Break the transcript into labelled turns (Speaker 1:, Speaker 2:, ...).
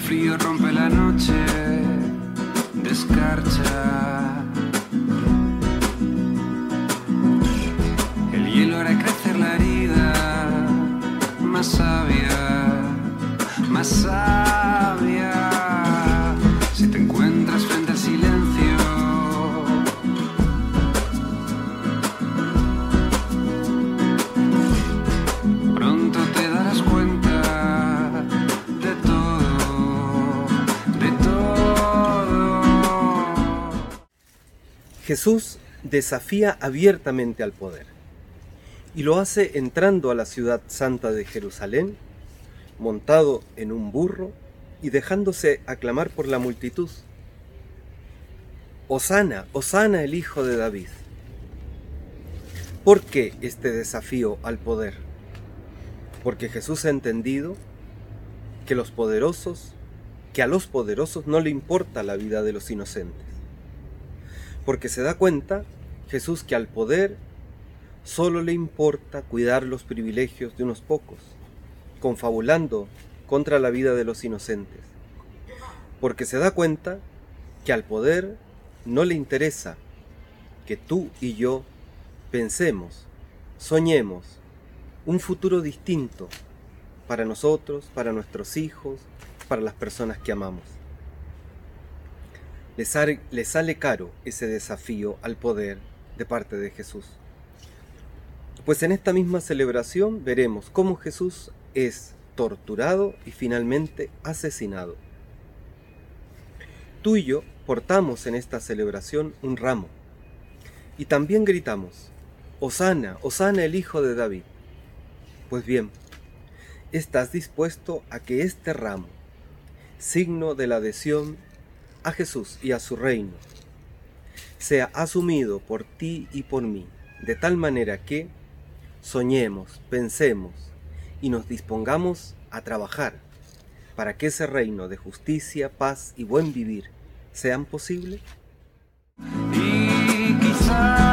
Speaker 1: El frío rompe la noche, descarcha. El hielo hará crecer la herida, más sabia, más sabia.
Speaker 2: Jesús desafía abiertamente al poder y lo hace entrando a la ciudad santa de Jerusalén, montado en un burro y dejándose aclamar por la multitud. Osana, Osana el hijo de David. ¿Por qué este desafío al poder? Porque Jesús ha entendido que los poderosos, que a los poderosos no le importa la vida de los inocentes. Porque se da cuenta Jesús que al poder solo le importa cuidar los privilegios de unos pocos, confabulando contra la vida de los inocentes. Porque se da cuenta que al poder no le interesa que tú y yo pensemos, soñemos un futuro distinto para nosotros, para nuestros hijos, para las personas que amamos. Le sale, le sale caro ese desafío al poder de parte de Jesús. Pues en esta misma celebración veremos cómo Jesús es torturado y finalmente asesinado. Tú y yo portamos en esta celebración un ramo y también gritamos, Osana, Osana el Hijo de David. Pues bien, ¿estás dispuesto a que este ramo, signo de la adhesión a Jesús y a su reino, sea asumido por ti y por mí, de tal manera que soñemos, pensemos y nos dispongamos a trabajar para que ese reino de justicia, paz y buen vivir sean
Speaker 1: quizás